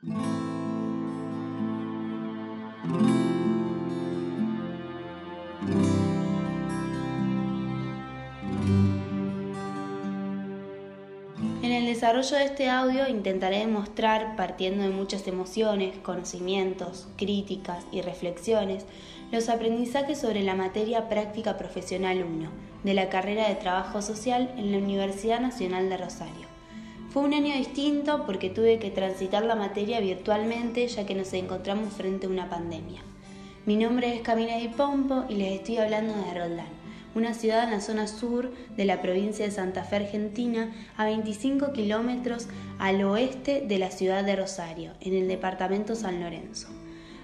En el desarrollo de este audio intentaré demostrar, partiendo de muchas emociones, conocimientos, críticas y reflexiones, los aprendizajes sobre la materia práctica profesional 1 de la carrera de Trabajo Social en la Universidad Nacional de Rosario. Fue un año distinto porque tuve que transitar la materia virtualmente ya que nos encontramos frente a una pandemia. Mi nombre es Camila Di Pompo y les estoy hablando de Roldán, una ciudad en la zona sur de la provincia de Santa Fe, Argentina, a 25 kilómetros al oeste de la ciudad de Rosario, en el departamento San Lorenzo.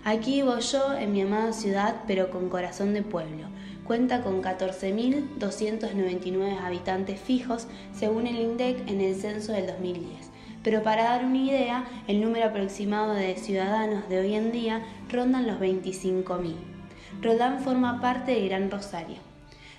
Aquí vivo yo en mi amada ciudad, pero con corazón de pueblo. Cuenta con 14.299 habitantes fijos, según el INDEC en el censo del 2010. Pero para dar una idea, el número aproximado de ciudadanos de hoy en día rondan los 25.000. Roldán forma parte de Gran Rosario.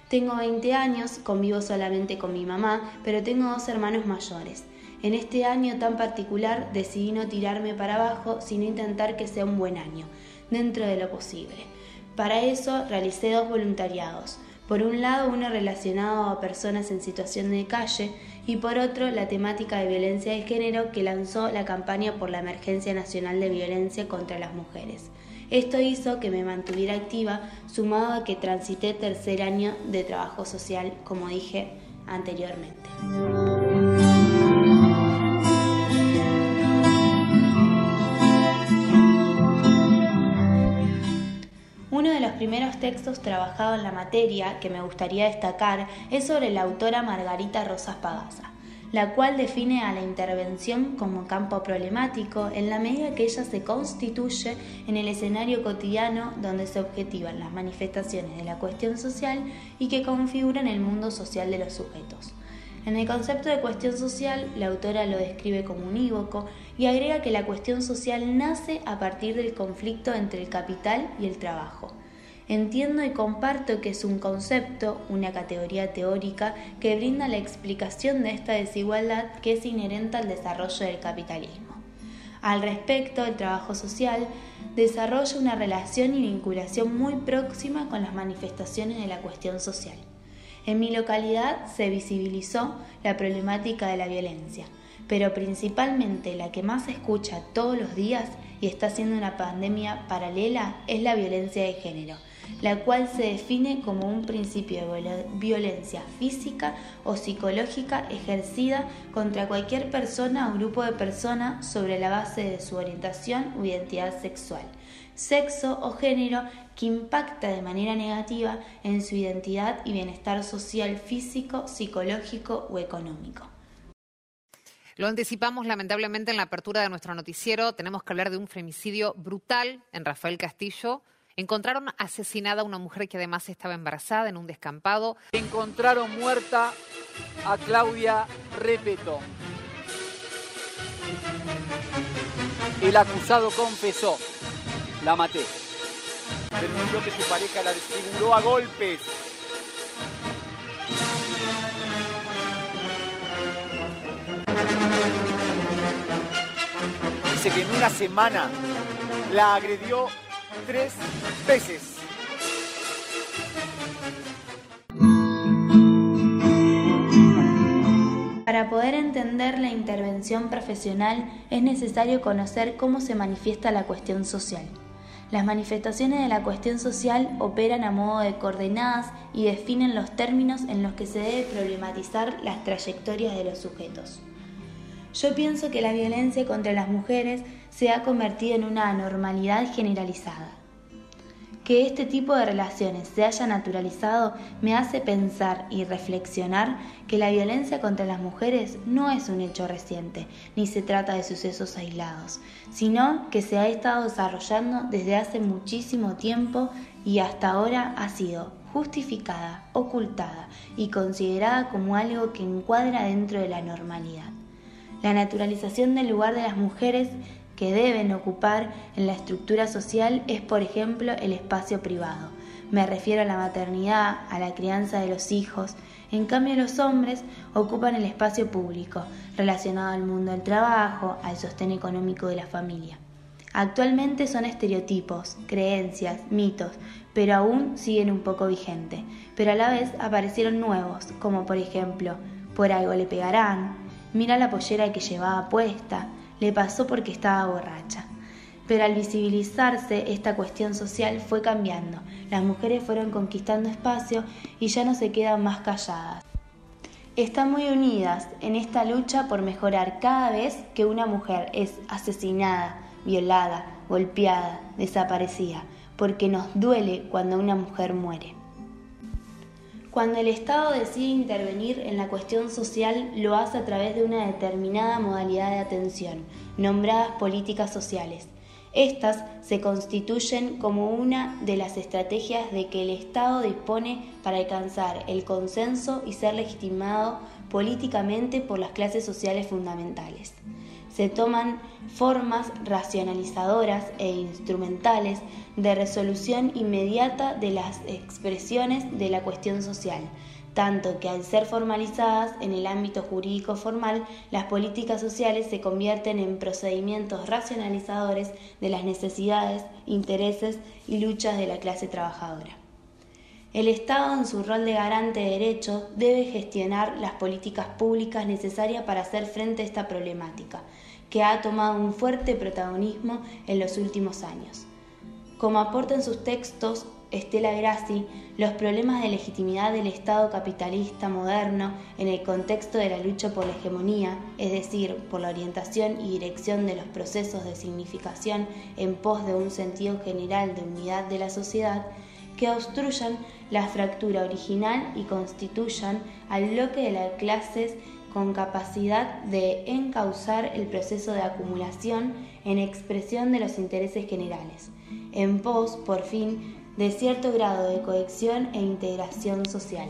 Tengo 20 años, convivo solamente con mi mamá, pero tengo dos hermanos mayores. En este año tan particular decidí no tirarme para abajo, sino intentar que sea un buen año, dentro de lo posible. Para eso realicé dos voluntariados. Por un lado, uno relacionado a personas en situación de calle y por otro, la temática de violencia de género que lanzó la campaña por la Emergencia Nacional de Violencia contra las Mujeres. Esto hizo que me mantuviera activa, sumado a que transité tercer año de trabajo social, como dije anteriormente. Primeros textos trabajados en la materia que me gustaría destacar es sobre la autora Margarita Rosas Pagasa la cual define a la intervención como campo problemático en la medida que ella se constituye en el escenario cotidiano donde se objetivan las manifestaciones de la cuestión social y que configuran el mundo social de los sujetos. En el concepto de cuestión social, la autora lo describe como unívoco y agrega que la cuestión social nace a partir del conflicto entre el capital y el trabajo Entiendo y comparto que es un concepto, una categoría teórica que brinda la explicación de esta desigualdad que es inherente al desarrollo del capitalismo. Al respecto, el trabajo social desarrolla una relación y vinculación muy próxima con las manifestaciones de la cuestión social. En mi localidad se visibilizó la problemática de la violencia, pero principalmente la que más se escucha todos los días y está siendo una pandemia paralela es la violencia de género, la cual se define como un principio de violencia física o psicológica ejercida contra cualquier persona o grupo de personas sobre la base de su orientación o identidad sexual, sexo o género que impacta de manera negativa en su identidad y bienestar social, físico, psicológico o económico. Lo anticipamos lamentablemente en la apertura de nuestro noticiero. Tenemos que hablar de un femicidio brutal en Rafael Castillo. Encontraron asesinada a una mujer que además estaba embarazada en un descampado. Encontraron muerta a Claudia Repeto. El acusado confesó, la maté. Denunció que su pareja la desfiguró a golpes. Dice que en una semana la agredió tres veces. Para poder entender la intervención profesional es necesario conocer cómo se manifiesta la cuestión social. Las manifestaciones de la cuestión social operan a modo de coordenadas y definen los términos en los que se debe problematizar las trayectorias de los sujetos. Yo pienso que la violencia contra las mujeres se ha convertido en una anormalidad generalizada. Que este tipo de relaciones se haya naturalizado me hace pensar y reflexionar que la violencia contra las mujeres no es un hecho reciente, ni se trata de sucesos aislados, sino que se ha estado desarrollando desde hace muchísimo tiempo y hasta ahora ha sido justificada, ocultada y considerada como algo que encuadra dentro de la normalidad la naturalización del lugar de las mujeres que deben ocupar en la estructura social es, por ejemplo, el espacio privado, Me refiero a la maternidad, a la crianza de los hijos. En cambio, los hombres ocupan el espacio público, relacionado al mundo del trabajo, al sostén económico de la familia. Actualmente son estereotipos, creencias, mitos, pero aún siguen un poco vigentes. Pero a la vez aparecieron nuevos, como por ejemplo, por algo le pegarán, mira la pollera que llevaba puesta, le pasó porque estaba borracha. Pero al visibilizarse esta cuestión social fue cambiando. Las mujeres fueron conquistando espacio y ya no se quedan más calladas. Están muy unidas en esta lucha por mejorar cada vez que una mujer es asesinada, violada, golpeada, desaparecida, porque nos duele cuando una mujer muere. Cuando el Estado decide intervenir en la cuestión social, lo hace a través de una determinada modalidad de atención, nombradas políticas sociales. Estas se constituyen como una de las estrategias de que el Estado dispone para alcanzar el consenso y ser legitimado políticamente por las clases sociales fundamentales. Se toman formas racionalizadoras e instrumentales de resolución inmediata de las expresiones de la cuestión social, tanto que al ser formalizadas en el ámbito jurídico formal, las políticas sociales se convierten en procedimientos racionalizadores de las necesidades, intereses y luchas de la clase trabajadora. El Estado, en su rol de garante de derechos, debe gestionar las políticas públicas necesarias para hacer frente a esta problemática, que ha tomado un fuerte protagonismo en los últimos años. Como aporta en sus textos Estela Grassi, los problemas de legitimidad del Estado capitalista moderno en el contexto de la lucha por la hegemonía, es decir, por la orientación y dirección de los procesos de significación en pos de un sentido general de unidad de la sociedad, que obstruyan la fractura original y constituyan al bloque de las clases con capacidad de encauzar el proceso de acumulación en expresión de los intereses generales, en pos, por fin, de cierto grado de cohesión e integración social.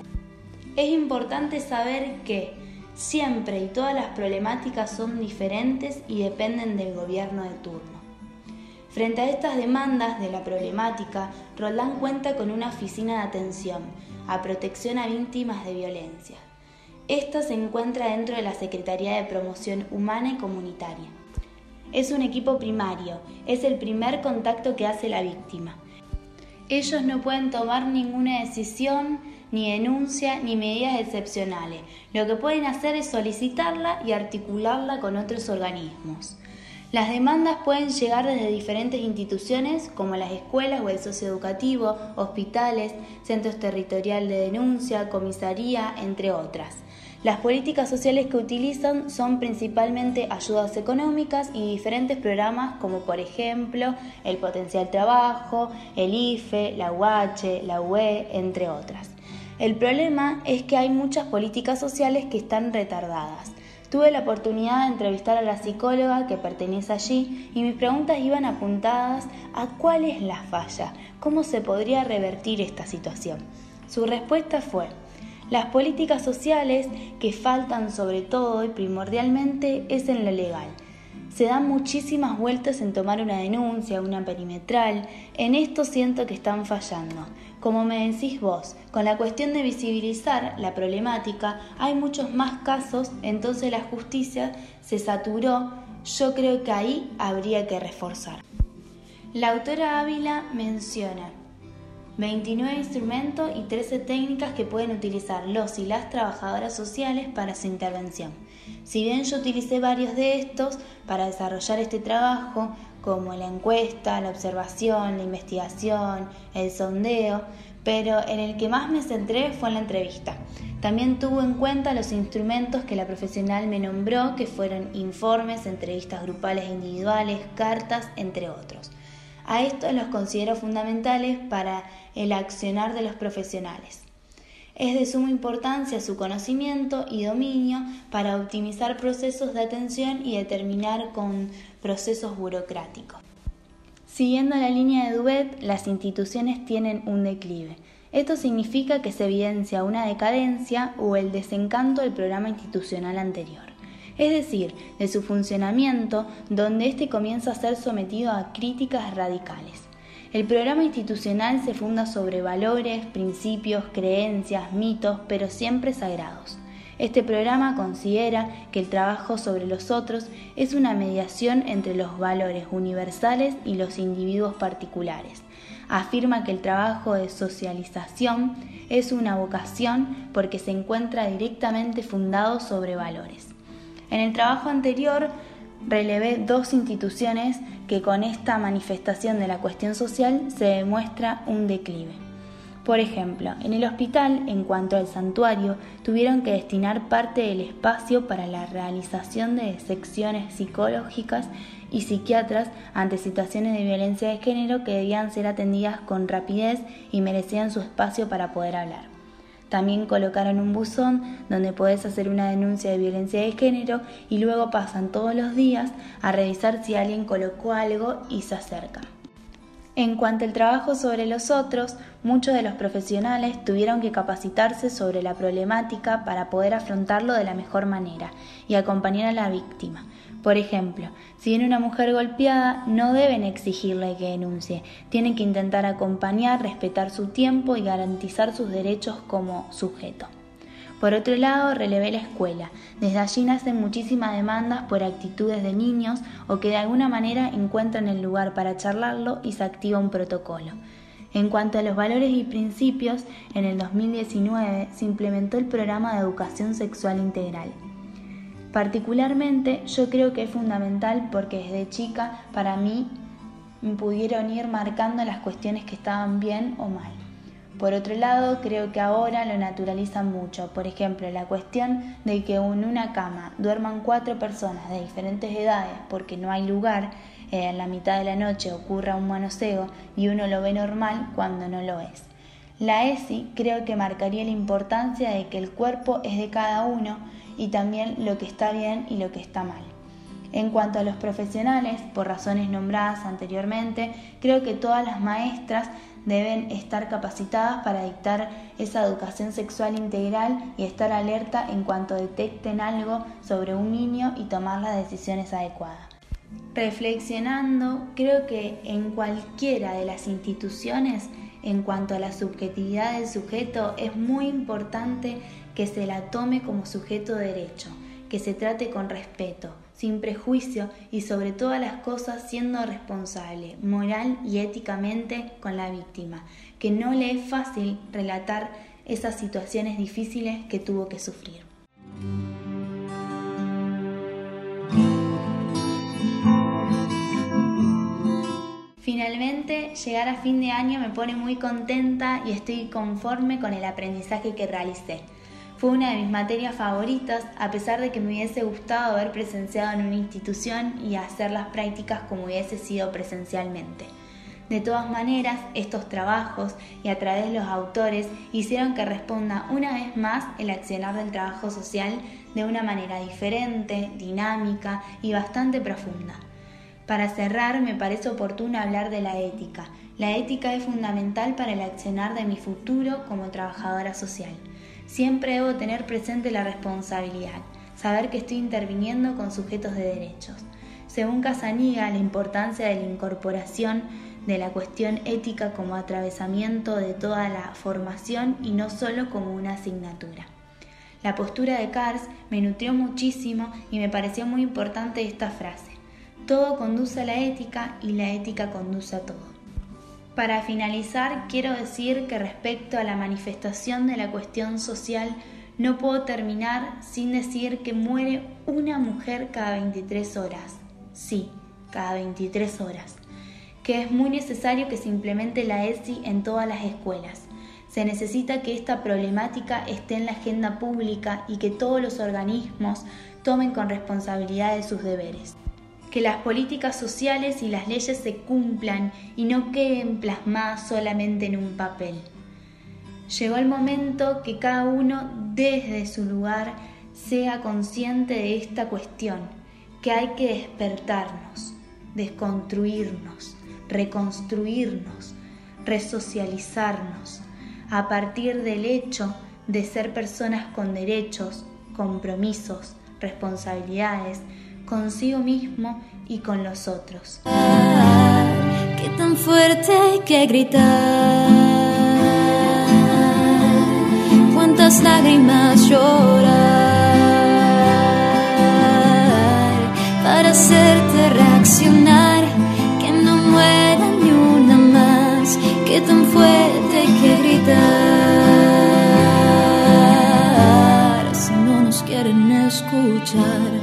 Es importante saber que siempre y todas las problemáticas son diferentes y dependen del gobierno de turno. Frente a estas demandas de la problemática, Roldán cuenta con una oficina de atención a protección a víctimas de violencia, esta se encuentra dentro de la Secretaría de Promoción Humana y Comunitaria. Es un equipo primario, es el primer contacto que hace la víctima. Ellos no pueden tomar ninguna decisión, ni denuncia, ni medidas excepcionales. Lo que pueden hacer es solicitarla y articularla con otros organismos. Las demandas pueden llegar desde diferentes instituciones como las escuelas o el socioeducativo, hospitales, centros territoriales de denuncia, comisaría, entre otras. Las políticas sociales que utilizan son principalmente ayudas económicas y diferentes programas como por ejemplo el Potencial Trabajo, el IFE, la UH, la UE, entre otras. El problema es que hay muchas políticas sociales que están retardadas. Tuve la oportunidad de entrevistar a la psicóloga que pertenece allí y mis preguntas iban apuntadas a cuál es la falla, cómo se podría revertir esta situación. Su respuesta fue, las políticas sociales que faltan sobre todo y primordialmente es en lo legal. Se dan muchísimas vueltas en tomar una denuncia, una perimetral. En esto siento que están fallando. Como me decís vos, con la cuestión de visibilizar la problemática, hay muchos más casos, entonces la justicia se saturó. Yo creo que ahí habría que reforzar. La autora Ávila menciona 29 instrumentos y 13 técnicas que pueden utilizar los y las trabajadoras sociales para su intervención. Si bien yo utilicé varios de estos para desarrollar este trabajo, como la encuesta, la observación, la investigación, el sondeo, pero en el que más me centré fue en la entrevista. También tuvo en cuenta los instrumentos que la profesional me nombró, que fueron informes, entrevistas grupales e individuales, cartas, entre otros. A estos los considero fundamentales para el accionar de los profesionales. Es de suma importancia su conocimiento y dominio para optimizar procesos de atención y determinar con procesos burocráticos. Siguiendo la línea de Duet, las instituciones tienen un declive. Esto significa que se evidencia una decadencia o el desencanto del programa institucional anterior es decir, de su funcionamiento, donde éste comienza a ser sometido a críticas radicales. El programa institucional se funda sobre valores, principios, creencias, mitos, pero siempre sagrados. Este programa considera que el trabajo sobre los otros es una mediación entre los valores universales y los individuos particulares. Afirma que el trabajo de socialización es una vocación porque se encuentra directamente fundado sobre valores. En el trabajo anterior relevé dos instituciones que con esta manifestación de la cuestión social se demuestra un declive. Por ejemplo, en el hospital, en cuanto al santuario, tuvieron que destinar parte del espacio para la realización de secciones psicológicas y psiquiatras ante situaciones de violencia de género que debían ser atendidas con rapidez y merecían su espacio para poder hablar. También colocaron un buzón donde podés hacer una denuncia de violencia de género y luego pasan todos los días a revisar si alguien colocó algo y se acercan. En cuanto al trabajo sobre los otros, muchos de los profesionales tuvieron que capacitarse sobre la problemática para poder afrontarlo de la mejor manera y acompañar a la víctima. Por ejemplo, si viene una mujer golpeada, no deben exigirle que denuncie, tienen que intentar acompañar, respetar su tiempo y garantizar sus derechos como sujeto. Por otro lado, relevé la escuela. Desde allí nacen muchísimas demandas por actitudes de niños o que de alguna manera encuentran el lugar para charlarlo y se activa un protocolo. En cuanto a los valores y principios, en el 2019 se implementó el programa de educación sexual integral. Particularmente yo creo que es fundamental porque desde chica para mí pudieron ir marcando las cuestiones que estaban bien o mal. Por otro lado, creo que ahora lo naturalizan mucho. Por ejemplo, la cuestión de que en una cama duerman cuatro personas de diferentes edades porque no hay lugar, eh, en la mitad de la noche ocurra un manoseo y uno lo ve normal cuando no lo es. La ESI creo que marcaría la importancia de que el cuerpo es de cada uno y también lo que está bien y lo que está mal. En cuanto a los profesionales, por razones nombradas anteriormente, creo que todas las maestras deben estar capacitadas para dictar esa educación sexual integral y estar alerta en cuanto detecten algo sobre un niño y tomar las decisiones adecuadas. Reflexionando, creo que en cualquiera de las instituciones, en cuanto a la subjetividad del sujeto, es muy importante que se la tome como sujeto de derecho, que se trate con respeto, sin prejuicio y sobre todas las cosas siendo responsable, moral y éticamente con la víctima, que no le es fácil relatar esas situaciones difíciles que tuvo que sufrir. Finalmente, llegar a fin de año me pone muy contenta y estoy conforme con el aprendizaje que realicé. Fue una de mis materias favoritas, a pesar de que me hubiese gustado haber presenciado en una institución y hacer las prácticas como hubiese sido presencialmente. De todas maneras, estos trabajos y a través de los autores hicieron que responda una vez más el accionar del trabajo social de una manera diferente, dinámica y bastante profunda. Para cerrar, me parece oportuno hablar de la ética. La ética es fundamental para el accionar de mi futuro como trabajadora social. Siempre debo tener presente la responsabilidad, saber que estoy interviniendo con sujetos de derechos. Según Casaniga, la importancia de la incorporación de la cuestión ética como atravesamiento de toda la formación y no solo como una asignatura. La postura de Kars me nutrió muchísimo y me pareció muy importante esta frase. Todo conduce a la ética y la ética conduce a todo. Para finalizar, quiero decir que respecto a la manifestación de la cuestión social, no puedo terminar sin decir que muere una mujer cada 23 horas. Sí, cada 23 horas. Que es muy necesario que se implemente la ESI en todas las escuelas. Se necesita que esta problemática esté en la agenda pública y que todos los organismos tomen con responsabilidad de sus deberes que las políticas sociales y las leyes se cumplan y no queden plasmadas solamente en un papel. Llegó el momento que cada uno desde su lugar sea consciente de esta cuestión, que hay que despertarnos, desconstruirnos, reconstruirnos, resocializarnos, a partir del hecho de ser personas con derechos, compromisos, responsabilidades, consigo mismo y con los otros. Que qué tan fuerte hay que gritar, cuántas lágrimas llorar para hacerte reaccionar, que no muera ni una más, qué tan fuerte hay que gritar si no nos quieren escuchar.